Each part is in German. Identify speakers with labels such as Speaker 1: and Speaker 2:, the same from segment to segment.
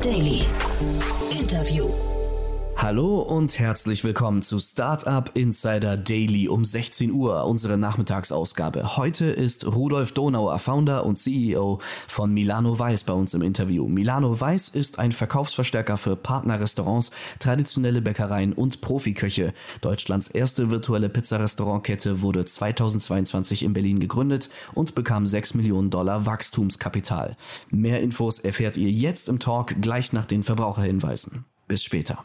Speaker 1: Daily.
Speaker 2: Hallo und herzlich willkommen zu Startup Insider Daily um 16 Uhr, unsere Nachmittagsausgabe. Heute ist Rudolf Donauer, Founder und CEO von Milano Weiß bei uns im Interview. Milano Weiß ist ein Verkaufsverstärker für Partnerrestaurants, traditionelle Bäckereien und Profiköche. Deutschlands erste virtuelle Pizzarestaurantkette wurde 2022 in Berlin gegründet und bekam 6 Millionen Dollar Wachstumskapital. Mehr Infos erfährt ihr jetzt im Talk gleich nach den Verbraucherhinweisen. Bis später.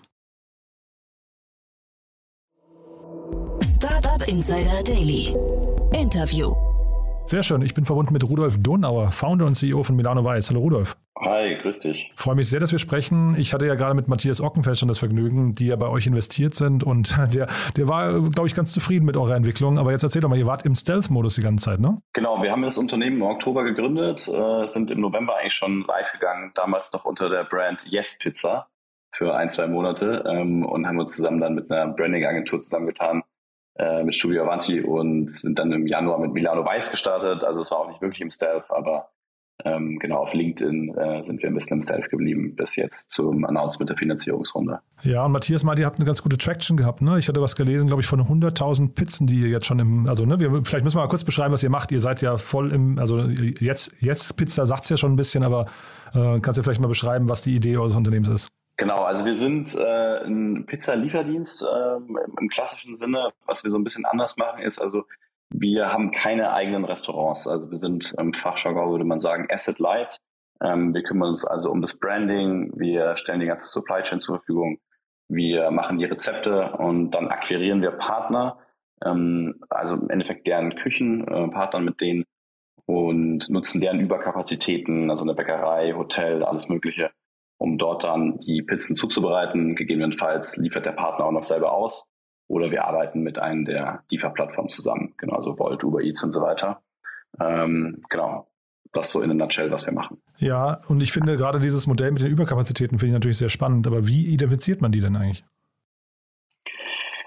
Speaker 1: Startup Insider Daily. Interview.
Speaker 3: Sehr schön. Ich bin verbunden mit Rudolf Donauer, Founder und CEO von Milano Weiß. Hallo Rudolf.
Speaker 4: Hi, grüß dich.
Speaker 3: Freue mich sehr, dass wir sprechen. Ich hatte ja gerade mit Matthias Ockenfeld schon das Vergnügen, die ja bei euch investiert sind und der, der war, glaube ich, ganz zufrieden mit eurer Entwicklung. Aber jetzt erzähl doch mal, ihr wart im Stealth-Modus die ganze Zeit, ne?
Speaker 4: Genau, wir haben das Unternehmen im Oktober gegründet, äh, sind im November eigentlich schon live gegangen, damals noch unter der Brand Yes Pizza für ein, zwei Monate ähm, und haben uns zusammen dann mit einer Branding-Agentur zusammengetan, äh, mit Studio Avanti und sind dann im Januar mit Milano Weiß gestartet. Also es war auch nicht wirklich im Stealth, aber ähm, genau auf LinkedIn äh, sind wir ein bisschen im Stealth geblieben bis jetzt zum Announcement der Finanzierungsrunde.
Speaker 3: Ja, und Matthias meinte, ihr habt eine ganz gute Traction gehabt. Ne? Ich hatte was gelesen, glaube ich, von 100.000 Pizzen, die ihr jetzt schon im, also ne, wir, vielleicht müssen wir mal kurz beschreiben, was ihr macht. Ihr seid ja voll im, also jetzt, jetzt Pizza sagt es ja schon ein bisschen, aber äh, kannst du vielleicht mal beschreiben, was die Idee eures Unternehmens ist?
Speaker 4: Genau, also wir sind äh, ein Pizza-Lieferdienst äh, im klassischen Sinne. Was wir so ein bisschen anders machen, ist also, wir haben keine eigenen Restaurants. Also wir sind im Fachjargon, würde man sagen, Asset Light. Ähm, wir kümmern uns also um das Branding, wir stellen die ganze Supply Chain zur Verfügung, wir machen die Rezepte und dann akquirieren wir Partner, ähm, also im Endeffekt deren Küchen, äh, partnern mit denen und nutzen deren Überkapazitäten, also eine Bäckerei, Hotel, alles Mögliche um dort dann die Pizzen zuzubereiten. Gegebenenfalls liefert der Partner auch noch selber aus. Oder wir arbeiten mit einem der Lieferplattformen zusammen, genau, also Volt, Uber Eats und so weiter. Ähm, genau, das so in a nutshell, was wir machen.
Speaker 3: Ja, und ich finde gerade dieses Modell mit den Überkapazitäten finde ich natürlich sehr spannend. Aber wie identifiziert man die denn eigentlich?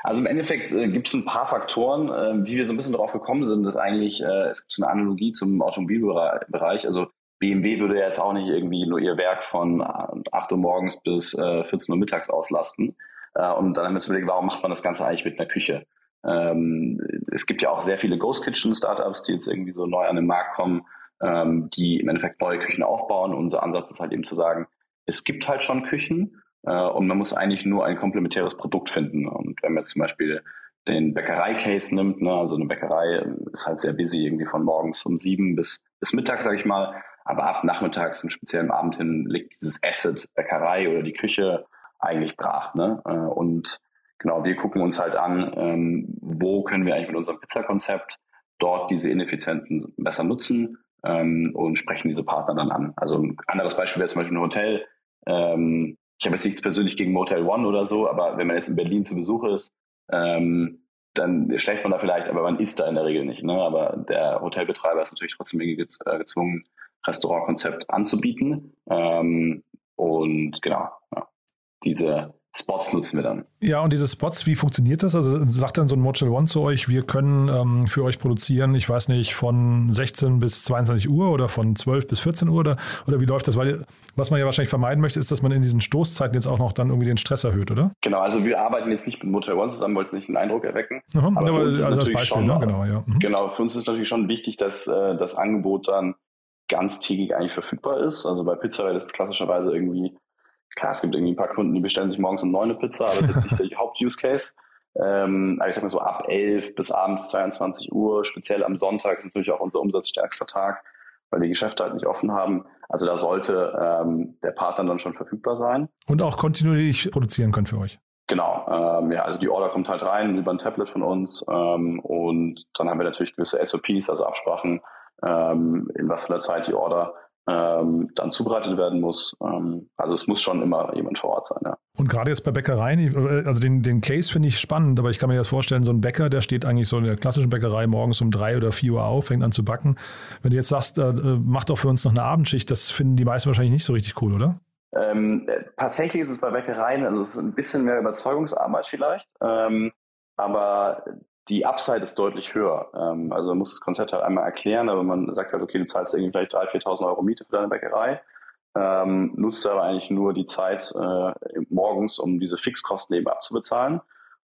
Speaker 4: Also im Endeffekt äh, gibt es ein paar Faktoren, äh, wie wir so ein bisschen darauf gekommen sind, dass eigentlich, äh, es gibt so eine Analogie zum Automobilbereich. Also BMW würde jetzt auch nicht irgendwie nur ihr Werk von 8 Uhr morgens bis äh, 14 Uhr mittags auslasten. Äh, und dann haben wir uns überlegt, warum macht man das Ganze eigentlich mit einer Küche? Ähm, es gibt ja auch sehr viele Ghost Kitchen Startups, die jetzt irgendwie so neu an den Markt kommen, ähm, die im Endeffekt neue Küchen aufbauen. Unser Ansatz ist halt eben zu sagen, es gibt halt schon Küchen äh, und man muss eigentlich nur ein komplementäres Produkt finden. Und wenn man jetzt zum Beispiel den Bäckerei-Case nimmt, ne, also eine Bäckerei ist halt sehr busy, irgendwie von morgens um sieben bis, bis Mittag, sage ich mal. Aber ab nachmittags, im speziellen Abend hin, liegt dieses Asset, Bäckerei oder die Küche eigentlich brach. Ne? Äh, und genau, wir gucken uns halt an, ähm, wo können wir eigentlich mit unserem Pizzakonzept dort diese Ineffizienten besser nutzen ähm, und sprechen diese Partner dann an. Also ein anderes Beispiel wäre zum Beispiel ein Hotel. Ähm, ich habe jetzt nichts persönlich gegen Motel One oder so, aber wenn man jetzt in Berlin zu Besuch ist, dann schläft man da vielleicht, aber man isst da in der Regel nicht. Ne? Aber der Hotelbetreiber ist natürlich trotzdem irgendwie äh, gezwungen, Restaurantkonzept anzubieten. Ähm, und genau, ja, diese Spots nutzen wir dann.
Speaker 3: Ja, und diese Spots, wie funktioniert das? Also sagt dann so ein Motel One zu euch, wir können ähm, für euch produzieren, ich weiß nicht, von 16 bis 22 Uhr oder von 12 bis 14 Uhr oder, oder wie läuft das? Weil was man ja wahrscheinlich vermeiden möchte, ist, dass man in diesen Stoßzeiten jetzt auch noch dann irgendwie den Stress erhöht, oder?
Speaker 4: Genau, also wir arbeiten jetzt nicht mit Motel One zusammen, wollten nicht einen Eindruck erwecken.
Speaker 3: Aha, aber, aber also als Beispiel, schon,
Speaker 4: ne? genau, ja. Mhm. Genau, für uns ist natürlich schon wichtig, dass äh, das Angebot dann ganztägig eigentlich verfügbar ist. Also bei Pizza ist klassischerweise irgendwie, klar, es gibt irgendwie ein paar Kunden, die bestellen sich morgens um neun eine Pizza, aber das ist nicht der Haupt-Use-Case. Ähm, aber ich sag mal so ab elf bis abends 22 Uhr, speziell am Sonntag ist natürlich auch unser umsatzstärkster Tag, weil die Geschäfte halt nicht offen haben. Also da sollte ähm, der Partner dann schon verfügbar sein.
Speaker 3: Und auch kontinuierlich produzieren können für euch.
Speaker 4: Genau, ähm, ja, also die Order kommt halt rein über ein Tablet von uns ähm, und dann haben wir natürlich gewisse SOPs, also Absprachen, ähm, in was für einer Zeit die Order ähm, dann zubereitet werden muss. Ähm, also es muss schon immer jemand vor Ort sein. Ja.
Speaker 3: Und gerade jetzt bei Bäckereien, also den, den Case finde ich spannend, aber ich kann mir jetzt vorstellen, so ein Bäcker, der steht eigentlich so in der klassischen Bäckerei morgens um drei oder vier Uhr auf, fängt an zu backen. Wenn du jetzt sagst, äh, mach doch für uns noch eine Abendschicht, das finden die meisten wahrscheinlich nicht so richtig cool, oder?
Speaker 4: Ähm, äh, tatsächlich ist es bei Bäckereien, also es ist ein bisschen mehr Überzeugungsarbeit vielleicht, ähm, aber die Upside ist deutlich höher. Ähm, also man muss das Konzept halt einmal erklären, aber man sagt halt, okay, du zahlst irgendwie vielleicht 3.000, 4.000 Euro Miete für deine Bäckerei. ähm, nutzt aber eigentlich nur die Zeit äh, morgens, um diese Fixkosten eben abzubezahlen.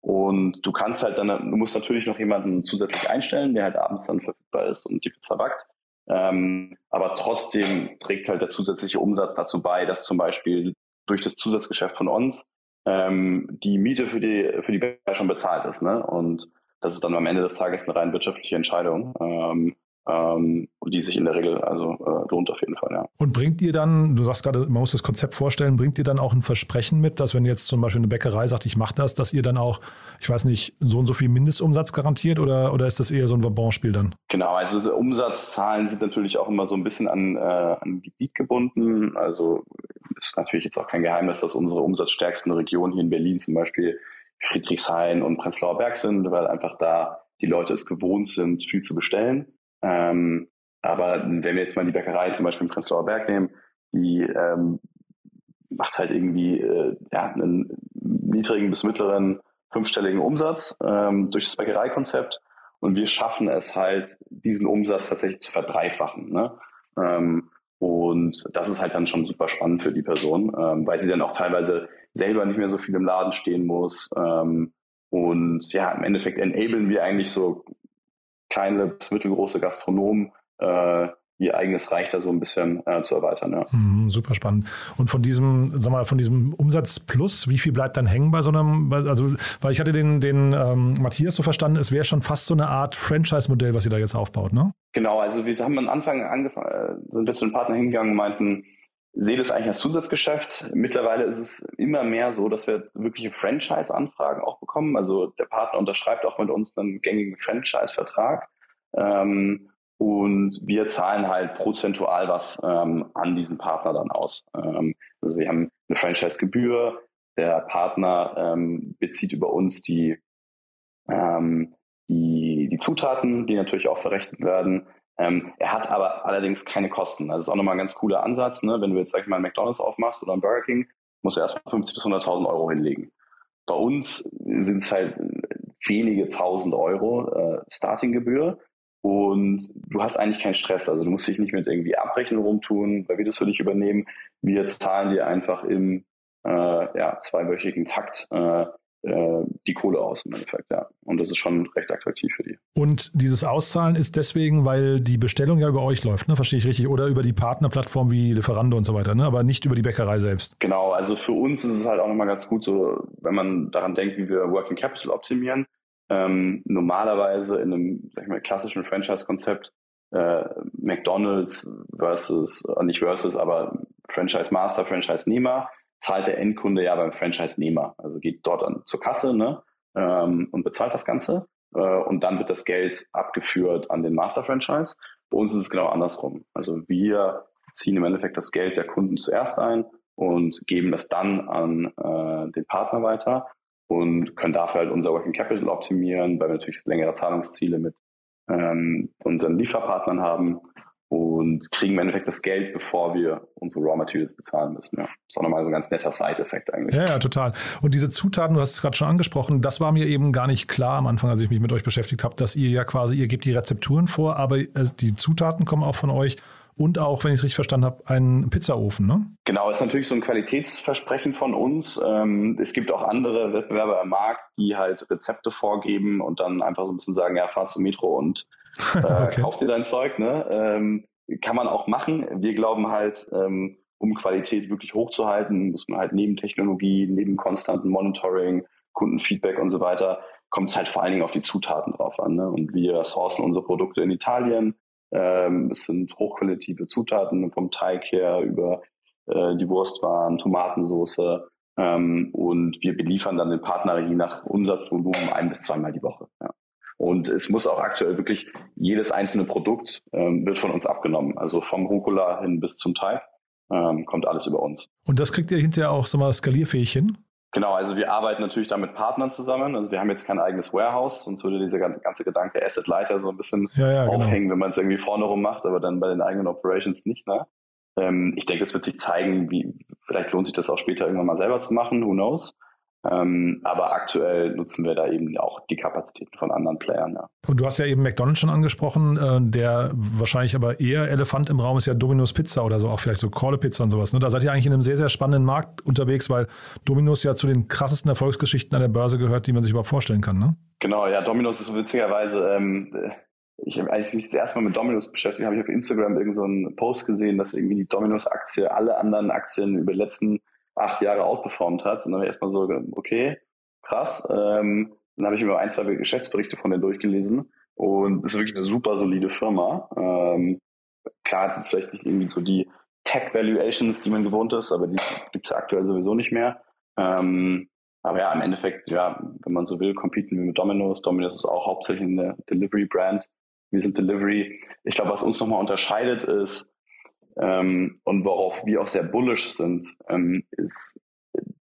Speaker 4: Und du kannst halt dann, du musst natürlich noch jemanden zusätzlich einstellen, der halt abends dann verfügbar ist und die Pizza backt. Ähm, aber trotzdem trägt halt der zusätzliche Umsatz dazu bei, dass zum Beispiel durch das Zusatzgeschäft von uns ähm, die Miete für die für die Bäcker schon bezahlt ist. Ne? Und das ist dann am Ende des Tages eine rein wirtschaftliche Entscheidung. Ähm, ähm, die sich in der Regel also äh, lohnt auf jeden Fall, ja.
Speaker 3: Und bringt ihr dann, du sagst gerade, man muss das Konzept vorstellen, bringt ihr dann auch ein Versprechen mit, dass wenn jetzt zum Beispiel eine Bäckerei sagt, ich mache das, dass ihr dann auch, ich weiß nicht, so und so viel Mindestumsatz garantiert oder, oder ist das eher so ein Vabonspiel dann?
Speaker 4: Genau, also Umsatzzahlen sind natürlich auch immer so ein bisschen an, äh, an Gebiet gebunden. Also ist natürlich jetzt auch kein Geheimnis, dass unsere umsatzstärksten Regionen hier in Berlin zum Beispiel Friedrichshain und Prenzlauer Berg sind, weil einfach da die Leute es gewohnt sind, viel zu bestellen. Ähm, aber wenn wir jetzt mal die Bäckerei zum Beispiel im Prenzlauer Berg nehmen, die ähm, macht halt irgendwie äh, ja, einen niedrigen bis mittleren fünfstelligen Umsatz ähm, durch das Bäckereikonzept. Und wir schaffen es halt, diesen Umsatz tatsächlich zu verdreifachen. Ne? Ähm, und das ist halt dann schon super spannend für die Person, ähm, weil sie dann auch teilweise selber nicht mehr so viel im Laden stehen muss. Ähm, und ja, im Endeffekt enablen wir eigentlich so kleine bis mittelgroße Gastronomen äh, ihr eigenes Reich da so ein bisschen äh, zu erweitern. Ja.
Speaker 3: Mhm, super spannend. Und von diesem, sag mal, von diesem Umsatz plus, wie viel bleibt dann hängen bei so einem, also, weil ich hatte den, den ähm, Matthias so verstanden, es wäre schon fast so eine Art Franchise-Modell, was ihr da jetzt aufbaut, ne?
Speaker 4: Genau, also wir haben am Anfang angefangen, äh, sind wir zu den Partner hingegangen und meinten, sehe das eigentlich als Zusatzgeschäft. Mittlerweile ist es immer mehr so, dass wir wirkliche Franchise-Anfragen auch bekommen. Also der Partner unterschreibt auch mit uns einen gängigen Franchise-Vertrag. Ähm, und wir zahlen halt prozentual was ähm, an diesen Partner dann aus. Ähm, also wir haben eine Franchise-Gebühr. Der Partner ähm, bezieht über uns die, ähm, die, die Zutaten, die natürlich auch verrechnet werden. Ähm, er hat aber allerdings keine Kosten. Das ist auch nochmal ein ganz cooler Ansatz. Ne? Wenn du jetzt, sag ich mal, ein McDonalds aufmachst oder ein Burger King, musst du erstmal 50.000 bis 100.000 Euro hinlegen. Bei uns sind es halt wenige tausend Euro äh, Startinggebühr und du hast eigentlich keinen Stress. Also du musst dich nicht mit irgendwie Abrechnung rumtun, weil wir das für dich übernehmen. Wir zahlen dir einfach im äh, ja, zweiwöchigen Takt äh, die Kohle aus im Endeffekt, ja. Und das ist schon recht attraktiv für die.
Speaker 3: Und dieses Auszahlen ist deswegen, weil die Bestellung ja über euch läuft, ne? Verstehe ich richtig? Oder über die Partnerplattform wie Lieferando und so weiter, ne? Aber nicht über die Bäckerei selbst.
Speaker 4: Genau, also für uns ist es halt auch nochmal ganz gut, so wenn man daran denkt, wie wir Working Capital optimieren. Ähm, normalerweise in einem, sag ich mal, klassischen Franchise-Konzept äh, McDonalds versus, äh, nicht versus, aber Franchise Master, Franchise Nehmer zahlt der Endkunde ja beim Franchise-Nehmer. Also geht dort an, zur Kasse ne, ähm, und bezahlt das Ganze. Äh, und dann wird das Geld abgeführt an den Master-Franchise. Bei uns ist es genau andersrum. Also wir ziehen im Endeffekt das Geld der Kunden zuerst ein und geben das dann an äh, den Partner weiter und können dafür halt unser Working Capital optimieren, weil wir natürlich längere Zahlungsziele mit ähm, unseren Lieferpartnern haben und kriegen im Endeffekt das Geld, bevor wir unsere Raw Materials bezahlen müssen. Ja. Das ist auch nochmal so ein ganz netter Side-Effekt eigentlich.
Speaker 3: Ja, ja, total. Und diese Zutaten, du hast es gerade schon angesprochen, das war mir eben gar nicht klar am Anfang, als ich mich mit euch beschäftigt habe, dass ihr ja quasi, ihr gebt die Rezepturen vor, aber äh, die Zutaten kommen auch von euch und auch, wenn ich es richtig verstanden habe, ein Pizzaofen, ne?
Speaker 4: Genau, ist natürlich so ein Qualitätsversprechen von uns. Ähm, es gibt auch andere Wettbewerber im Markt, die halt Rezepte vorgeben und dann einfach so ein bisschen sagen, ja, fahr zum Metro und äh, okay. kauf dir dein Zeug. Ne? Ähm, kann man auch machen. Wir glauben halt, ähm, um Qualität wirklich hochzuhalten, muss man halt neben Technologie, neben konstanten Monitoring, Kundenfeedback und so weiter, kommt es halt vor allen Dingen auf die Zutaten drauf an. Ne? Und wir sourcen unsere Produkte in Italien. Ähm, es sind hochqualitative Zutaten vom Teig her über äh, die Wurstwaren, Tomatensoße. Ähm, und wir beliefern dann den Partner je nach Umsatzvolumen ein bis zweimal die Woche. Und es muss auch aktuell wirklich jedes einzelne Produkt ähm, wird von uns abgenommen. Also vom Rucola hin bis zum Teig ähm, kommt alles über uns.
Speaker 3: Und das kriegt ihr hinterher auch so mal skalierfähig hin?
Speaker 4: Genau, also wir arbeiten natürlich da mit Partnern zusammen. Also wir haben jetzt kein eigenes Warehouse, sonst würde dieser ganze Gedanke Asset Lighter so ein bisschen ja, ja, genau. aufhängen, genau. wenn man es irgendwie vorne rum macht, aber dann bei den eigenen Operations nicht. Ne? Ähm, ich denke, es wird sich zeigen, wie vielleicht lohnt sich das auch später irgendwann mal selber zu machen, who knows. Ähm, aber aktuell nutzen wir da eben auch die Kapazitäten von anderen Playern. Ja.
Speaker 3: Und du hast ja eben McDonald's schon angesprochen, äh, der wahrscheinlich aber eher Elefant im Raum ist ja Domino's Pizza oder so, auch vielleicht so Call Pizza und sowas. Ne? Da seid ihr eigentlich in einem sehr, sehr spannenden Markt unterwegs, weil Domino's ja zu den krassesten Erfolgsgeschichten an der Börse gehört, die man sich überhaupt vorstellen kann. Ne?
Speaker 4: Genau, ja, Domino's ist witzigerweise, ähm, ich habe eigentlich mich das erste Mal mit Domino's beschäftigt, habe ich auf Instagram irgendeinen so Post gesehen, dass irgendwie die Domino's-Aktie alle anderen Aktien über die letzten acht Jahre outperformt hat. Und dann habe ich erstmal so, okay, krass. Ähm, dann habe ich mir ein, zwei Geschäftsberichte von denen durchgelesen und es ist wirklich eine super solide Firma. Ähm, klar, jetzt vielleicht nicht irgendwie so die Tech-Valuations, die man gewohnt ist, aber die gibt es aktuell sowieso nicht mehr. Ähm, aber ja, im Endeffekt, ja, wenn man so will, competen wir mit Domino's. Domino's ist auch hauptsächlich eine Delivery-Brand. Wir sind Delivery. Ich glaube, was uns nochmal unterscheidet, ist, ähm, und worauf wir auch sehr bullish sind, ähm, ist,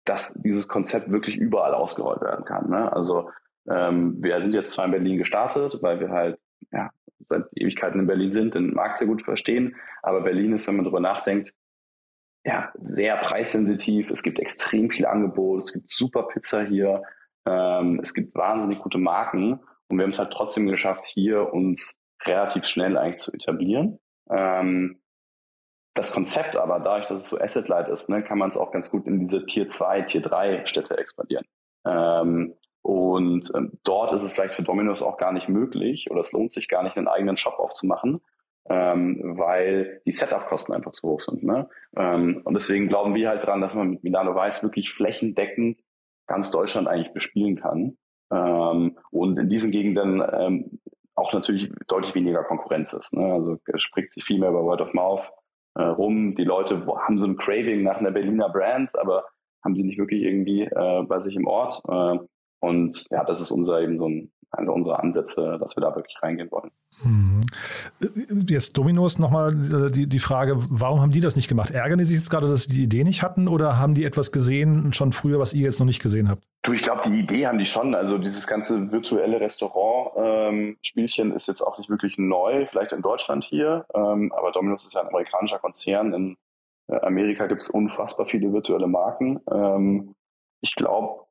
Speaker 4: dass dieses Konzept wirklich überall ausgerollt werden kann. Ne? Also ähm, wir sind jetzt zwar in Berlin gestartet, weil wir halt ja, seit Ewigkeiten in Berlin sind, den Markt sehr gut verstehen, aber Berlin ist, wenn man darüber nachdenkt, ja, sehr preissensitiv. Es gibt extrem viel Angebot, es gibt super Pizza hier, ähm, es gibt wahnsinnig gute Marken und wir haben es halt trotzdem geschafft, hier uns relativ schnell eigentlich zu etablieren. Ähm, das Konzept aber, dadurch, dass es so asset-light ist, ne, kann man es auch ganz gut in diese Tier 2, Tier 3 Städte expandieren. Ähm, und ähm, dort ist es vielleicht für Domino's auch gar nicht möglich oder es lohnt sich gar nicht, einen eigenen Shop aufzumachen, ähm, weil die Setup-Kosten einfach zu hoch sind. Ne? Ähm, und deswegen glauben wir halt dran, dass man mit Milano Weiß wirklich flächendeckend ganz Deutschland eigentlich bespielen kann. Ähm, und in diesen Gegenden ähm, auch natürlich deutlich weniger Konkurrenz ist. Ne? Also spricht sich viel mehr über Word of Mouth äh, rum. Die Leute haben so ein Craving nach einer Berliner Brand, aber haben sie nicht wirklich irgendwie äh, bei sich im Ort. Äh, und ja, das ist unser eben so ein, also unsere Ansätze, dass wir da wirklich reingehen wollen.
Speaker 3: Mhm. Jetzt Dominos nochmal äh, die, die Frage, warum haben die das nicht gemacht? Ärgern die sich jetzt gerade, dass sie die Idee nicht hatten oder haben die etwas gesehen schon früher, was ihr jetzt noch nicht gesehen habt?
Speaker 4: Du, ich glaube, die Idee haben die schon. Also dieses ganze virtuelle Restaurant-Spielchen ähm, ist jetzt auch nicht wirklich neu, vielleicht in Deutschland hier, ähm, aber Domino's ist ja ein amerikanischer Konzern. In äh, Amerika gibt es unfassbar viele virtuelle Marken. Ähm, ich glaube,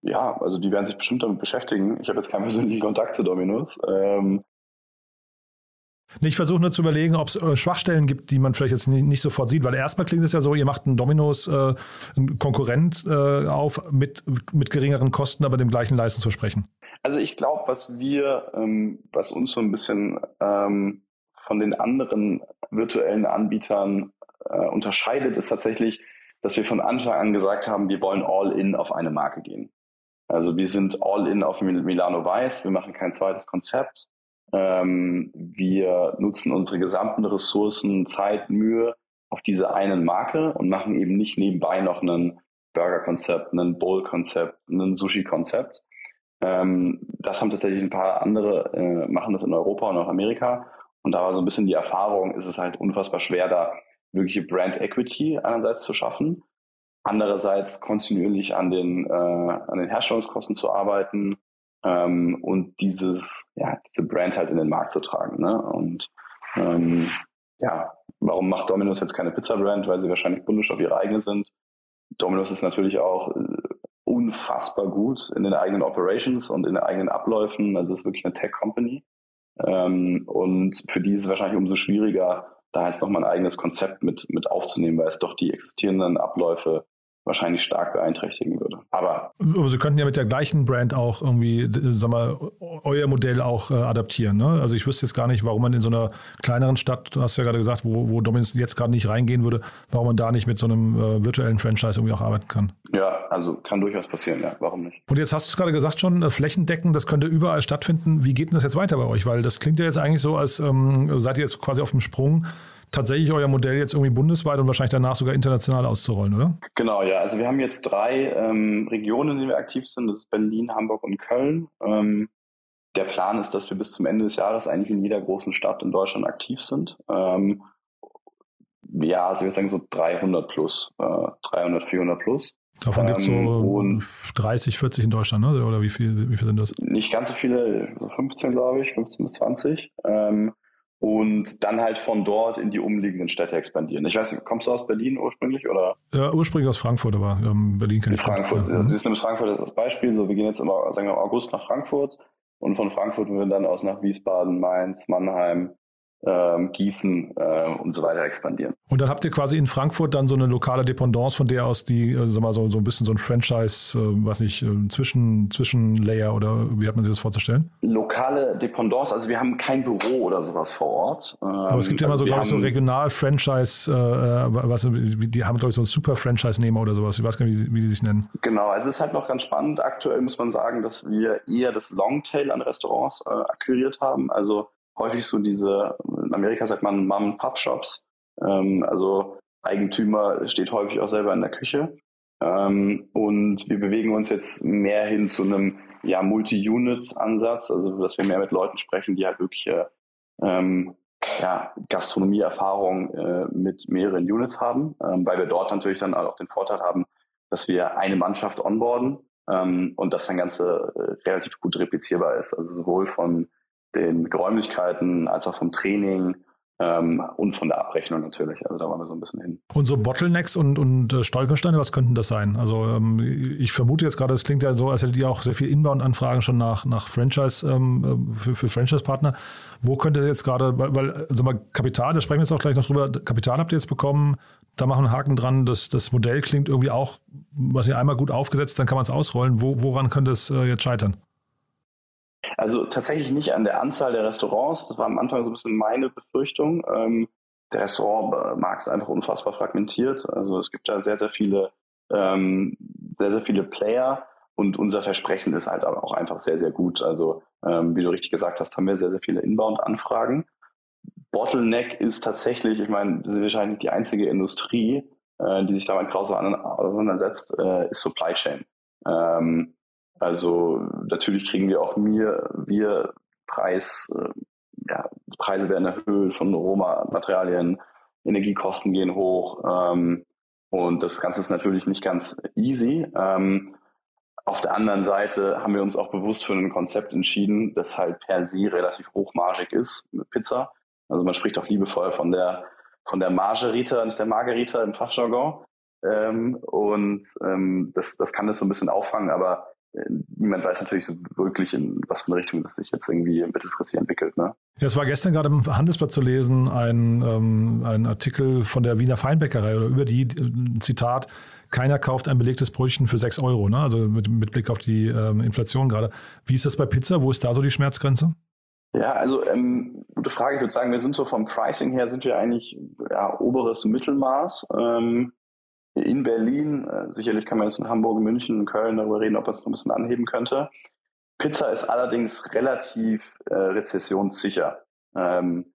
Speaker 4: ja, also die werden sich bestimmt damit beschäftigen. Ich habe jetzt keinen persönlichen Kontakt zu Dominos. Ähm,
Speaker 3: ich versuche nur zu überlegen, ob es äh, Schwachstellen gibt, die man vielleicht jetzt nicht, sofort sieht, weil erstmal klingt es ja so, ihr macht einen Dominos äh, einen Konkurrent äh, auf mit, mit geringeren Kosten, aber dem gleichen Leistungsversprechen.
Speaker 4: Also ich glaube, was wir, ähm, was uns so ein bisschen ähm, von den anderen virtuellen Anbietern äh, unterscheidet, ist tatsächlich, dass wir von Anfang an gesagt haben, wir wollen all in auf eine Marke gehen. Also wir sind all in auf Milano Weiß, wir machen kein zweites Konzept. Ähm, wir nutzen unsere gesamten Ressourcen, Zeit, Mühe auf diese einen Marke und machen eben nicht nebenbei noch ein Burger-Konzept, ein Bowl-Konzept, ein Sushi-Konzept. Ähm, das haben tatsächlich ein paar andere, äh, machen das in Europa und auch Amerika. Und da war so ein bisschen die Erfahrung, ist es halt unfassbar schwer, da wirkliche Brand Equity einerseits zu schaffen, andererseits kontinuierlich an den, äh, an den Herstellungskosten zu arbeiten ähm, und dieses, ja, diese Brand halt in den Markt zu tragen. Ne? Und ähm, ja, warum macht Domino's jetzt keine Pizza-Brand? Weil sie wahrscheinlich bullish auf ihre eigene sind. Domino's ist natürlich auch äh, unfassbar gut in den eigenen Operations und in den eigenen Abläufen. Also ist wirklich eine Tech-Company. Ähm, und für die ist es wahrscheinlich umso schwieriger, da jetzt nochmal ein eigenes Konzept mit, mit aufzunehmen, weil es doch die existierenden Abläufe wahrscheinlich stark beeinträchtigen würde. Aber,
Speaker 3: Aber Sie könnten ja mit der gleichen Brand auch irgendwie, sag mal, euer Modell auch äh, adaptieren. Ne? Also ich wüsste jetzt gar nicht, warum man in so einer kleineren Stadt, du hast ja gerade gesagt, wo, wo Dominus jetzt gerade nicht reingehen würde, warum man da nicht mit so einem äh, virtuellen Franchise irgendwie auch arbeiten kann.
Speaker 4: Ja, also kann durchaus passieren, ja. Warum nicht?
Speaker 3: Und jetzt hast du es gerade gesagt schon, äh, flächendeckend, das könnte überall stattfinden. Wie geht denn das jetzt weiter bei euch? Weil das klingt ja jetzt eigentlich so, als ähm, seid ihr jetzt quasi auf dem Sprung tatsächlich euer Modell jetzt irgendwie bundesweit und wahrscheinlich danach sogar international auszurollen, oder?
Speaker 4: Genau, ja. Also wir haben jetzt drei ähm, Regionen, in denen wir aktiv sind. Das ist Berlin, Hamburg und Köln. Ähm, der Plan ist, dass wir bis zum Ende des Jahres eigentlich in jeder großen Stadt in Deutschland aktiv sind. Ähm, ja, also würde sagen so 300 plus, äh, 300, 400 plus.
Speaker 3: Davon gibt es so ähm, 30, 40 in Deutschland, ne? oder wie viel, wie viel sind das?
Speaker 4: Nicht ganz so viele, so 15 glaube ich, 15 bis 20. Und dann halt von dort in die umliegenden Städte expandieren. Ich weiß, kommst du aus Berlin ursprünglich oder?
Speaker 3: Ja, ursprünglich aus Frankfurt, aber ähm, Berlin kenne ich
Speaker 4: Frankfurt. Ja. Das ist nämlich Frankfurt das Beispiel. So, wir gehen jetzt im, sagen wir, August nach Frankfurt und von Frankfurt würden wir dann aus nach Wiesbaden, Mainz, Mannheim, ähm, Gießen äh, und so weiter expandieren.
Speaker 3: Und dann habt ihr quasi in Frankfurt dann so eine lokale Dependance, von der aus die, also mal so, so ein bisschen so ein Franchise, äh, was nicht, äh, Zwischen, Zwischenlayer oder wie hat man sich das vorzustellen?
Speaker 4: Lokale Dependance, also wir haben kein Büro oder sowas vor Ort.
Speaker 3: Ähm, Aber es gibt ja immer so, glaube ich, so Regional-Franchise, äh, äh was, die haben, glaube ich, so einen Super-Franchise-Nehmer oder sowas. Ich weiß gar nicht, wie, wie die sich nennen.
Speaker 4: Genau, also es ist halt noch ganz spannend. Aktuell muss man sagen, dass wir eher das Longtail an Restaurants äh, akquiriert haben. Also häufig so diese, in Amerika sagt man Mom-Pub-Shops, ähm, also Eigentümer steht häufig auch selber in der Küche. Ähm, und wir bewegen uns jetzt mehr hin zu einem ja, Multi-Unit-Ansatz, also dass wir mehr mit Leuten sprechen, die halt wirklich ähm, ja, Gastronomie-Erfahrung äh, mit mehreren Units haben, ähm, weil wir dort natürlich dann auch den Vorteil haben, dass wir eine Mannschaft onboarden ähm, und das dann Ganze äh, relativ gut replizierbar ist. Also sowohl von den Räumlichkeiten als auch vom Training ähm, und von der Abrechnung natürlich. Also da waren wir so ein bisschen hin.
Speaker 3: Und so Bottlenecks und, und äh, Stolpersteine, was könnten das sein? Also ähm, ich vermute jetzt gerade, es klingt ja so, als hättet ihr auch sehr viel Inbound-Anfragen schon nach, nach Franchise, ähm, äh, für, für Franchise-Partner. Wo könnte jetzt gerade, weil, weil also mal Kapital, da sprechen wir jetzt auch gleich noch drüber, Kapital habt ihr jetzt bekommen, da machen wir einen Haken dran, das, das Modell klingt irgendwie auch, was ihr einmal gut aufgesetzt, dann kann man es ausrollen. Wo, woran könnte es äh, jetzt scheitern?
Speaker 4: Also tatsächlich nicht an der Anzahl der Restaurants. Das war am Anfang so ein bisschen meine Befürchtung. Ähm, der Restaurantmarkt ist einfach unfassbar fragmentiert. Also es gibt da sehr, sehr viele, ähm, sehr, sehr viele Player und unser Versprechen ist halt aber auch einfach sehr, sehr gut. Also ähm, wie du richtig gesagt hast, haben wir sehr, sehr viele Inbound-Anfragen. Bottleneck ist tatsächlich, ich meine, das ist wahrscheinlich die einzige Industrie, äh, die sich damit grausam auseinandersetzt, äh, ist Supply Chain. Ähm, also natürlich kriegen wir auch mir, wir Preis, äh, ja, Preise werden erhöht von Rohmaterialien, Energiekosten gehen hoch ähm, und das Ganze ist natürlich nicht ganz easy. Ähm, auf der anderen Seite haben wir uns auch bewusst für ein Konzept entschieden, das halt per se relativ hochmargig ist mit Pizza. Also man spricht auch liebevoll von der von der Margerita, nicht der Margarita im Fachjargon. Ähm, und ähm, das, das kann das so ein bisschen auffangen, aber niemand weiß natürlich so wirklich, in was für eine Richtung das sich jetzt irgendwie mittelfristig entwickelt. Ne?
Speaker 3: Ja, es war gestern gerade im Handelsblatt zu lesen, ein, ähm, ein Artikel von der Wiener Feinbäckerei oder über die, ein Zitat, keiner kauft ein belegtes Brötchen für 6 Euro, ne? also mit, mit Blick auf die ähm, Inflation gerade. Wie ist das bei Pizza? Wo ist da so die Schmerzgrenze?
Speaker 4: Ja, also ähm, gute Frage. Ich würde sagen, wir sind so vom Pricing her sind wir eigentlich ja, oberes Mittelmaß. Ähm, in Berlin. Äh, sicherlich kann man jetzt in Hamburg, München Köln darüber reden, ob man es noch ein bisschen anheben könnte. Pizza ist allerdings relativ äh, rezessionssicher. Ähm,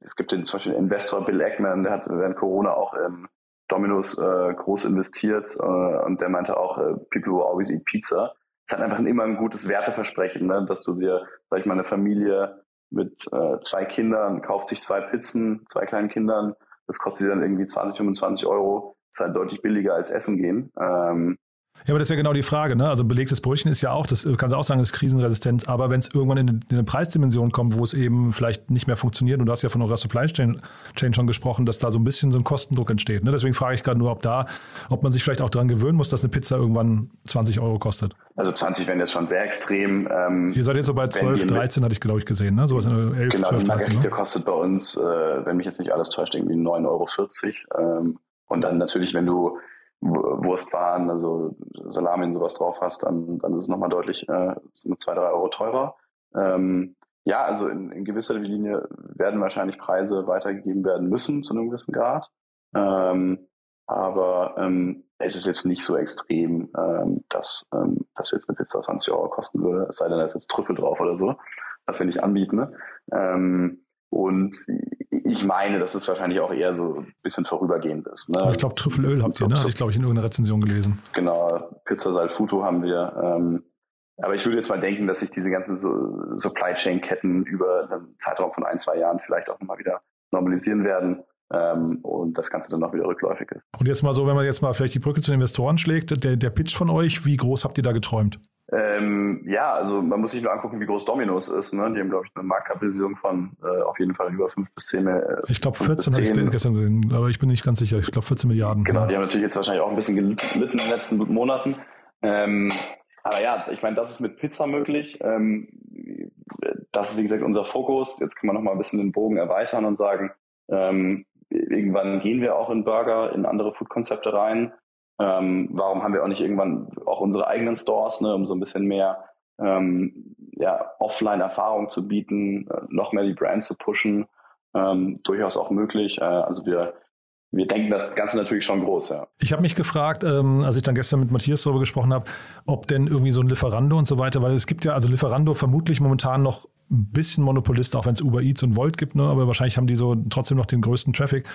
Speaker 4: es gibt den zum Beispiel den Investor Bill Eckman, der hat während Corona auch in Domino's äh, groß investiert äh, und der meinte auch, äh, people who always eat pizza. Es hat einfach immer ein gutes Werteversprechen, ne? dass du dir, sag ich mal, eine Familie mit äh, zwei Kindern kauft sich zwei Pizzen, zwei kleinen Kindern, das kostet dann irgendwie 20, 25 Euro. ist halt deutlich billiger als Essen gehen. Ähm,
Speaker 3: ja, aber das ist ja genau die Frage. Ne? Also belegtes Brötchen ist ja auch, das kannst du auch sagen, ist krisenresistent. Aber wenn es irgendwann in, in, eine Preisdimension kommt, wo es eben vielleicht nicht mehr funktioniert, und du hast ja von eurer Supply Chain, Chain schon gesprochen, dass da so ein bisschen so ein Kostendruck entsteht. Ne? Deswegen frage ich gerade nur, ob da, ob man sich vielleicht auch daran gewöhnen muss, dass eine Pizza irgendwann 20 Euro kostet.
Speaker 4: Also 20 wären jetzt schon sehr extrem.
Speaker 3: Ähm, Ihr seid jetzt so bei 12, 13, hatte ich glaube ich gesehen, ne? Sowas
Speaker 4: in 11, genau, 12, 13. Margarita ne? kostet bei uns, äh, wenn mich jetzt nicht alles täuscht, irgendwie 9,40 Euro. Ähm, und dann natürlich, wenn du Wurstwaren, also Salami und sowas drauf hast, dann, dann ist es nochmal deutlich äh, mit zwei, drei Euro teurer. Ähm, ja, also in, in gewisser Linie werden wahrscheinlich Preise weitergegeben werden müssen zu einem gewissen Grad. Ähm, aber ähm, es ist jetzt nicht so extrem, ähm, dass, ähm, dass jetzt eine Pizza 20 Euro kosten würde, es sei denn, da ist jetzt Trüffel drauf oder so, was wir nicht anbieten. Ne? Ähm, und ich meine, dass es wahrscheinlich auch eher so ein bisschen vorübergehend ist. Ne?
Speaker 3: ich glaube, Trüffelöl habt ihr, ne? Hatte ich, glaube ich, in irgendeiner Rezension gelesen.
Speaker 4: Genau, Pizza Salfuto haben wir. Ähm, aber ich würde jetzt mal denken, dass sich diese ganzen so Supply Chain Ketten über einen Zeitraum von ein, zwei Jahren vielleicht auch nochmal wieder normalisieren werden. Ähm, und das Ganze dann auch wieder rückläufig ist.
Speaker 3: Und jetzt mal so, wenn man jetzt mal vielleicht die Brücke zu den Investoren schlägt, der, der Pitch von euch, wie groß habt ihr da geträumt?
Speaker 4: Ähm, ja, also man muss sich nur angucken, wie groß Dominos ist. Ne? Die haben, glaube ich, eine Marktkapitalisierung von äh, auf jeden Fall über 5 bis 10
Speaker 3: äh, Ich glaube 14 habe ich gestern gesehen, aber ich bin nicht ganz sicher. Ich glaube 14 Milliarden.
Speaker 4: Genau, ja. die haben natürlich jetzt wahrscheinlich auch ein bisschen gelitten in den letzten Monaten. Ähm, aber ja, ich meine, das ist mit Pizza möglich. Ähm, das ist, wie gesagt, unser Fokus. Jetzt kann man noch mal ein bisschen den Bogen erweitern und sagen, ähm, irgendwann gehen wir auch in Burger, in andere Food-Konzepte rein. Ähm, warum haben wir auch nicht irgendwann auch unsere eigenen Stores, ne, um so ein bisschen mehr ähm, ja, Offline-Erfahrung zu bieten, äh, noch mehr die Brand zu pushen, ähm, durchaus auch möglich. Äh, also wir wir denken das Ganze natürlich schon groß, ja.
Speaker 3: Ich habe mich gefragt, ähm, als ich dann gestern mit Matthias darüber gesprochen habe, ob denn irgendwie so ein Lieferando und so weiter, weil es gibt ja, also Lieferando vermutlich momentan noch ein bisschen Monopolist, auch wenn es Uber Eats und Volt gibt, ne? aber wahrscheinlich haben die so trotzdem noch den größten Traffic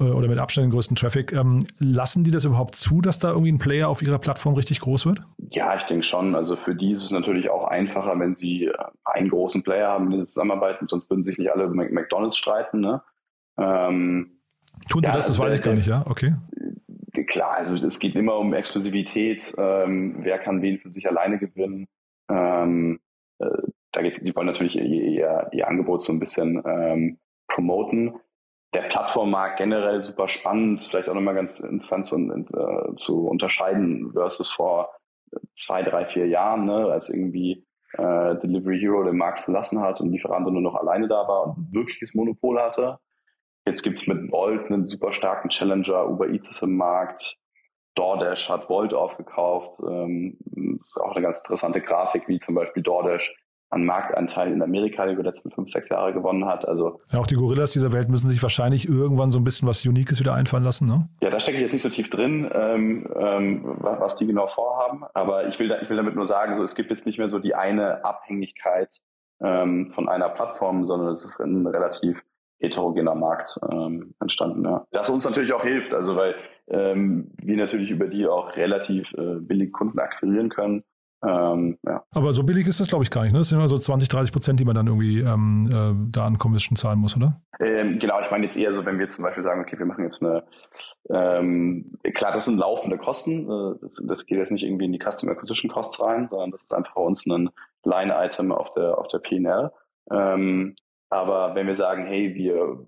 Speaker 3: äh, oder mit Abstand den größten Traffic. Ähm, lassen die das überhaupt zu, dass da irgendwie ein Player auf ihrer Plattform richtig groß wird?
Speaker 4: Ja, ich denke schon. Also für die ist es natürlich auch einfacher, wenn sie äh, einen großen Player haben, mit sie zusammenarbeiten, sonst würden sich nicht alle über McDonalds streiten. Ne? Ähm,
Speaker 3: Tun sie ja, das? Das weiß ich gar nicht, ja? Okay.
Speaker 4: Klar, also es geht immer um Exklusivität. Ähm, wer kann wen für sich alleine gewinnen? Ähm, äh, da geht's, die wollen natürlich ihr, ihr, ihr Angebot so ein bisschen ähm, promoten. Der Plattformmarkt generell super spannend, vielleicht auch nochmal ganz interessant zu, äh, zu unterscheiden versus vor zwei, drei, vier Jahren, ne, als irgendwie äh, Delivery Hero den Markt verlassen hat und Lieferando nur noch alleine da war und ein wirkliches Monopol hatte. Jetzt gibt's mit Volt einen super starken Challenger, Uber Eats ist im Markt, DoorDash hat Volt aufgekauft. Ähm, ist auch eine ganz interessante Grafik, wie zum Beispiel DoorDash an Marktanteil in Amerika über die letzten fünf, sechs Jahre gewonnen hat. Also
Speaker 3: ja, auch die Gorillas dieser Welt müssen sich wahrscheinlich irgendwann so ein bisschen was Uniques wieder einfallen lassen, ne?
Speaker 4: Ja, da stecke ich jetzt nicht so tief drin, ähm, ähm, was die genau vorhaben. Aber ich will, da, ich will damit nur sagen, so es gibt jetzt nicht mehr so die eine Abhängigkeit ähm, von einer Plattform, sondern es ist ein relativ heterogener Markt ähm, entstanden. Ja. Das uns natürlich auch hilft, also weil ähm, wir natürlich über die auch relativ äh, billig Kunden akquirieren können. Ähm, ja.
Speaker 3: Aber so billig ist das, glaube ich, gar nicht. Ne? Das sind immer so 20, 30 Prozent, die man dann irgendwie ähm, äh, da an Commission zahlen muss, oder?
Speaker 4: Ähm, genau, ich meine jetzt eher so, wenn wir zum Beispiel sagen, okay, wir machen jetzt eine, ähm, klar, das sind laufende Kosten, äh, das, das, geht jetzt nicht irgendwie in die Customer Acquisition Costs rein, sondern das ist einfach bei uns ein Line-Item auf der, auf der P&L. Ähm, aber wenn wir sagen, hey, wir,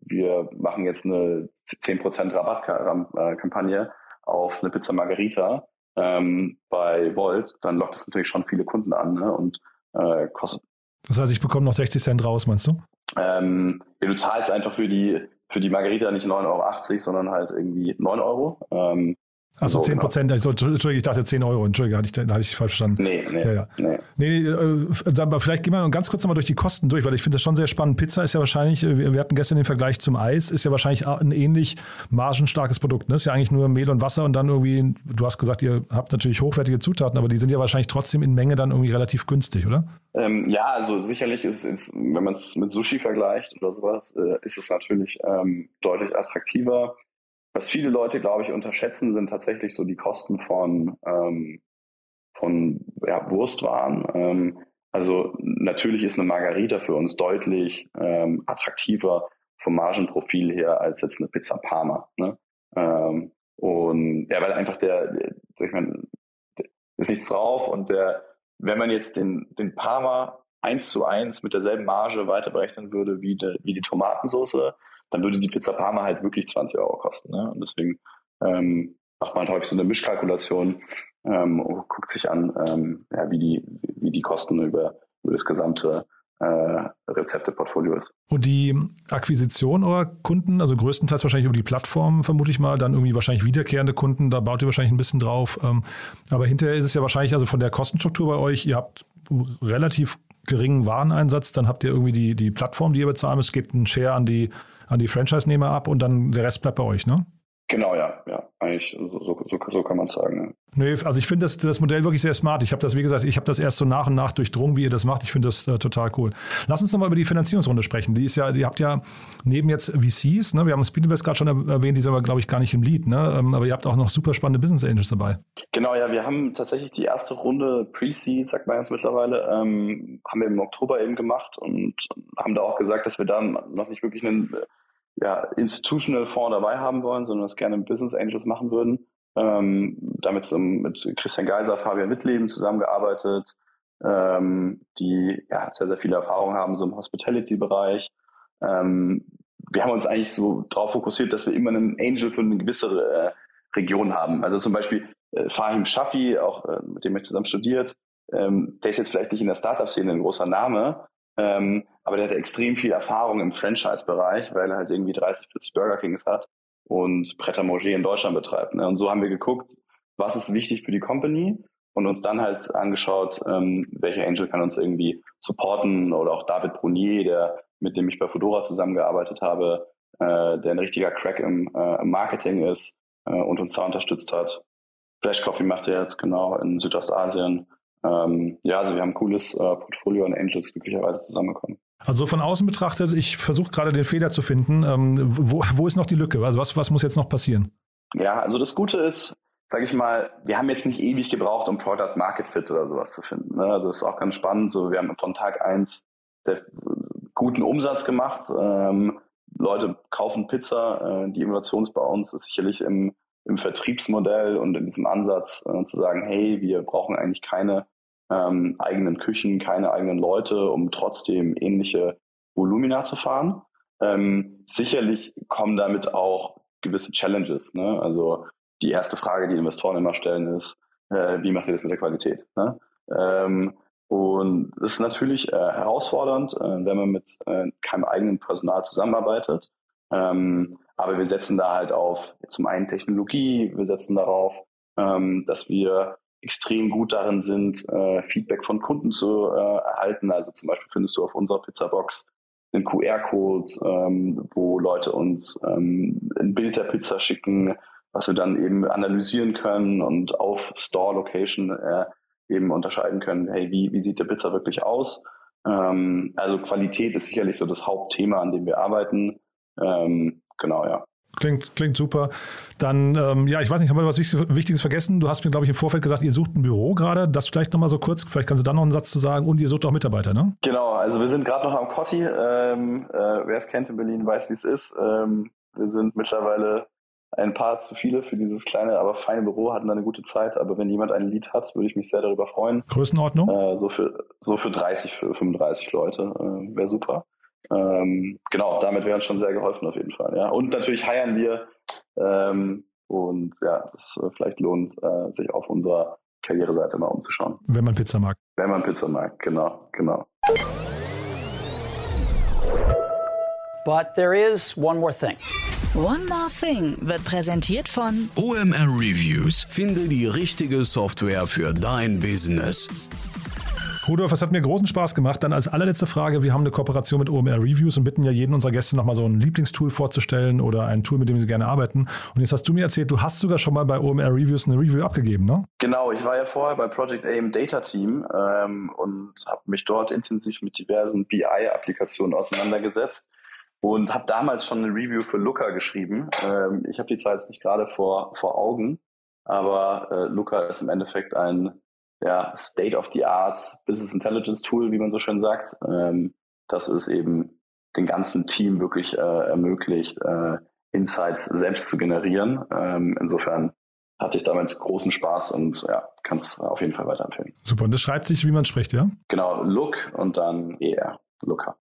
Speaker 4: wir machen jetzt eine 10% Rabattkampagne auf eine Pizza Margarita ähm, bei Volt, dann lockt es natürlich schon viele Kunden an ne? und äh, kostet.
Speaker 3: Das heißt, ich bekomme noch 60 Cent raus, meinst du?
Speaker 4: Ähm, ja, du zahlst einfach für die für die Margarita nicht 9,80 Euro, sondern halt irgendwie 9 Euro. Ähm,
Speaker 3: Achso, 10 genau. Prozent. Genau. Entschuldige, ich dachte 10 Euro. Entschuldige, hatte ich, da hatte ich falsch verstanden.
Speaker 4: Nee, nee. Ja, ja. nee.
Speaker 3: nee äh, aber vielleicht gehen wir ganz kurz nochmal durch die Kosten durch, weil ich finde das schon sehr spannend. Pizza ist ja wahrscheinlich, äh, wir hatten gestern den Vergleich zum Eis, ist ja wahrscheinlich ein ähnlich margenstarkes Produkt. Ne? Ist ja eigentlich nur Mehl und Wasser und dann irgendwie, du hast gesagt, ihr habt natürlich hochwertige Zutaten, aber die sind ja wahrscheinlich trotzdem in Menge dann irgendwie relativ günstig, oder?
Speaker 4: Ähm, ja, also sicherlich ist, ist wenn man es mit Sushi vergleicht oder sowas, äh, ist es natürlich ähm, deutlich attraktiver. Was viele Leute, glaube ich, unterschätzen, sind tatsächlich so die Kosten von, ähm, von ja, Wurstwaren. Ähm, also natürlich ist eine Margarita für uns deutlich ähm, attraktiver vom Margenprofil her als jetzt eine Pizza Parma. Ne? Ähm, und ja, weil einfach der, der ich meine, ist nichts drauf und der, wenn man jetzt den, den Parma eins zu eins mit derselben Marge weiter berechnen würde wie, de, wie die Tomatensauce, dann würde die Pizza Parma halt wirklich 20 Euro kosten. Ne? Und deswegen ähm, macht man häufig so eine Mischkalkulation ähm, guckt sich an, ähm, ja, wie, die, wie die Kosten über, über das gesamte äh, Rezepteportfolio ist.
Speaker 3: Und die Akquisition eurer Kunden, also größtenteils wahrscheinlich über die Plattform, vermute ich mal, dann irgendwie wahrscheinlich wiederkehrende Kunden, da baut ihr wahrscheinlich ein bisschen drauf. Ähm, aber hinterher ist es ja wahrscheinlich, also von der Kostenstruktur bei euch, ihr habt relativ geringen Wareneinsatz, dann habt ihr irgendwie die, die Plattform, die ihr bezahlen müsst, gebt einen Share an die an die Franchise-Nehmer ab und dann der Rest bleibt bei euch, ne?
Speaker 4: Genau, ja, ja, eigentlich so, so, so, so kann man sagen. Ja.
Speaker 3: Nee, also ich finde das, das Modell wirklich sehr smart. Ich habe das, wie gesagt, ich habe das erst so nach und nach durchdrungen, wie ihr das macht. Ich finde das äh, total cool. Lass uns nochmal über die Finanzierungsrunde sprechen. Die ist ja, ihr habt ja neben jetzt VCs, ne, wir haben Speedinvest gerade schon erwähnt, die sind aber, glaube ich, gar nicht im Lead, ne? Ähm, aber ihr habt auch noch super spannende Business Angels dabei.
Speaker 4: Genau, ja, wir haben tatsächlich die erste Runde Pre-Seed, sagt man jetzt mittlerweile, ähm, haben wir im Oktober eben gemacht und haben da auch gesagt, dass wir dann noch nicht wirklich einen ja, Institutional Fonds dabei haben wollen, sondern das gerne Business Angels machen würden. Ähm, damit mit Christian Geiser, Fabian Wittleben zusammengearbeitet, ähm, die ja, sehr, sehr viele Erfahrung haben so im Hospitality-Bereich. Ähm, wir haben uns eigentlich so darauf fokussiert, dass wir immer einen Angel für eine gewisse äh, Region haben. Also zum Beispiel äh, Fahim Shafi, auch äh, mit dem ich zusammen studiert, ähm, der ist jetzt vielleicht nicht in der Startup-Szene ein großer Name, ähm, aber der hat extrem viel Erfahrung im Franchise-Bereich, weil er halt irgendwie 30, 40 Burger Kings hat und Pret Manger in Deutschland betreibt. Ne? Und so haben wir geguckt, was ist wichtig für die Company und uns dann halt angeschaut, ähm, welcher Angel kann uns irgendwie supporten oder auch David Brunier, der mit dem ich bei Fedora zusammengearbeitet habe, äh, der ein richtiger Crack im, äh, im Marketing ist äh, und uns da unterstützt hat. Flash Coffee macht er jetzt genau in Südostasien. Ähm, ja, also wir haben ein cooles äh, Portfolio an Angels glücklicherweise zusammengekommen.
Speaker 3: Also von außen betrachtet, ich versuche gerade den Fehler zu finden. Ähm, wo, wo ist noch die Lücke? Also was, was muss jetzt noch passieren?
Speaker 4: Ja, also das Gute ist, sage ich mal, wir haben jetzt nicht ewig gebraucht, um Product Market Fit oder sowas zu finden. Ne? Also das ist auch ganz spannend. So, wir haben von Tag eins guten Umsatz gemacht. Ähm, Leute kaufen Pizza. Äh, die Innovation bei uns ist sicherlich im, im Vertriebsmodell und in diesem Ansatz äh, zu sagen, hey, wir brauchen eigentlich keine ähm, eigenen Küchen, keine eigenen Leute, um trotzdem ähnliche Volumina zu fahren. Ähm, sicherlich kommen damit auch gewisse Challenges. Ne? Also die erste Frage, die Investoren immer stellen, ist, äh, wie macht ihr das mit der Qualität? Ne? Ähm, und das ist natürlich äh, herausfordernd, äh, wenn man mit äh, keinem eigenen Personal zusammenarbeitet. Ähm, aber wir setzen da halt auf zum einen Technologie, wir setzen darauf, ähm, dass wir extrem gut darin sind, äh, Feedback von Kunden zu äh, erhalten. Also zum Beispiel findest du auf unserer Pizzabox einen QR-Code, ähm, wo Leute uns ähm, ein Bild der Pizza schicken, was wir dann eben analysieren können und auf Store-Location äh, eben unterscheiden können, hey, wie, wie sieht der Pizza wirklich aus? Ähm, also Qualität ist sicherlich so das Hauptthema, an dem wir arbeiten. Ähm, genau, ja.
Speaker 3: Klingt, klingt super. Dann, ähm, ja, ich weiß nicht, haben wir was Wichtiges vergessen? Du hast mir, glaube ich, im Vorfeld gesagt, ihr sucht ein Büro gerade. Das vielleicht nochmal so kurz, vielleicht kannst du da noch einen Satz zu sagen. Und ihr sucht auch Mitarbeiter, ne?
Speaker 4: Genau, also wir sind gerade noch am Cotti. Ähm, äh, wer es kennt in Berlin, weiß, wie es ist. Ähm, wir sind mittlerweile ein paar zu viele für dieses kleine, aber feine Büro, hatten da eine gute Zeit. Aber wenn jemand ein Lied hat, würde ich mich sehr darüber freuen.
Speaker 3: Größenordnung?
Speaker 4: Äh, so, für, so für 30, für 35 Leute äh, wäre super. Ähm, genau, damit wäre uns schon sehr geholfen auf jeden Fall. Ja. Und natürlich heiern wir ähm, und ja, es äh, vielleicht lohnt, äh, sich auf unserer Karriereseite mal umzuschauen.
Speaker 3: Wenn man Pizza mag.
Speaker 4: Wenn man Pizza mag, genau, genau.
Speaker 1: But there is one more thing. One More Thing wird präsentiert von
Speaker 5: OMR Reviews. Finde die richtige Software für dein Business.
Speaker 3: Rudolf, es hat mir großen Spaß gemacht. Dann als allerletzte Frage, wir haben eine Kooperation mit OMR Reviews und bitten ja jeden unserer Gäste nochmal so ein Lieblingstool vorzustellen oder ein Tool, mit dem sie gerne arbeiten. Und jetzt hast du mir erzählt, du hast sogar schon mal bei OMR Reviews eine Review abgegeben, ne?
Speaker 4: Genau, ich war ja vorher bei Project AM Data Team ähm, und habe mich dort intensiv mit diversen BI-Applikationen auseinandergesetzt und habe damals schon eine Review für Looker geschrieben. Ähm, ich habe die Zahl jetzt nicht gerade vor, vor Augen, aber äh, Looker ist im Endeffekt ein ja, State-of-the-Art Business Intelligence Tool, wie man so schön sagt. Ähm, das ist eben den ganzen Team wirklich äh, ermöglicht, äh, Insights selbst zu generieren. Ähm, insofern hatte ich damit großen Spaß und ja, kann es auf jeden Fall weiterempfehlen.
Speaker 3: Super, und das schreibt sich, wie man spricht, ja?
Speaker 4: Genau, Look und dann ER, Looker.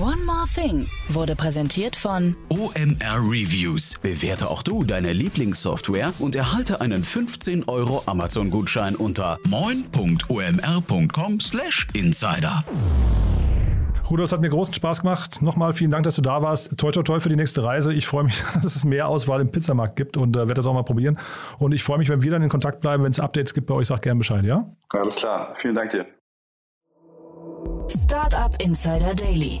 Speaker 1: One More Thing wurde präsentiert von
Speaker 5: OMR Reviews. Bewerte auch du deine Lieblingssoftware und erhalte einen 15 Euro Amazon-Gutschein unter moin.omr.com/insider.
Speaker 3: Rudolf, es hat mir großen Spaß gemacht. Nochmal vielen Dank, dass du da warst. Toi, toi, toi für die nächste Reise. Ich freue mich, dass es mehr Auswahl im Pizzamarkt gibt und äh, werde das auch mal probieren. Und ich freue mich, wenn wir dann in Kontakt bleiben. Wenn es Updates gibt bei euch, sag gerne Bescheid, ja?
Speaker 4: Alles klar. Vielen Dank dir.
Speaker 1: Startup Insider Daily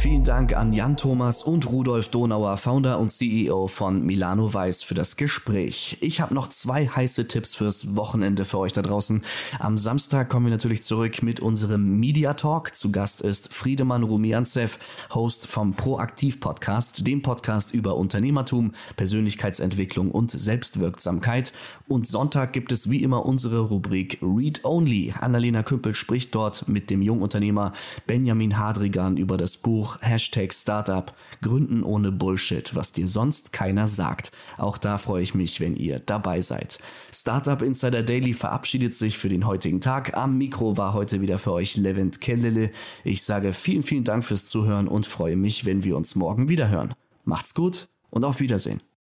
Speaker 2: Vielen Dank an Jan Thomas und Rudolf Donauer, Founder und CEO von Milano Weiß, für das Gespräch. Ich habe noch zwei heiße Tipps fürs Wochenende für euch da draußen. Am Samstag kommen wir natürlich zurück mit unserem Media Talk. Zu Gast ist Friedemann Rumianzev, Host vom Proaktiv Podcast, dem Podcast über Unternehmertum, Persönlichkeitsentwicklung und Selbstwirksamkeit. Und Sonntag gibt es wie immer unsere Rubrik Read Only. Annalena Küppel spricht dort mit dem Jungunternehmer Benjamin Hadrigan über das Buch auch Hashtag Startup, Gründen ohne Bullshit, was dir sonst keiner sagt. Auch da freue ich mich, wenn ihr dabei seid. Startup Insider Daily verabschiedet sich für den heutigen Tag. Am Mikro war heute wieder für euch Levent Kellele. Ich sage vielen, vielen Dank fürs Zuhören und freue mich, wenn wir uns morgen wieder hören. Macht's gut und auf Wiedersehen.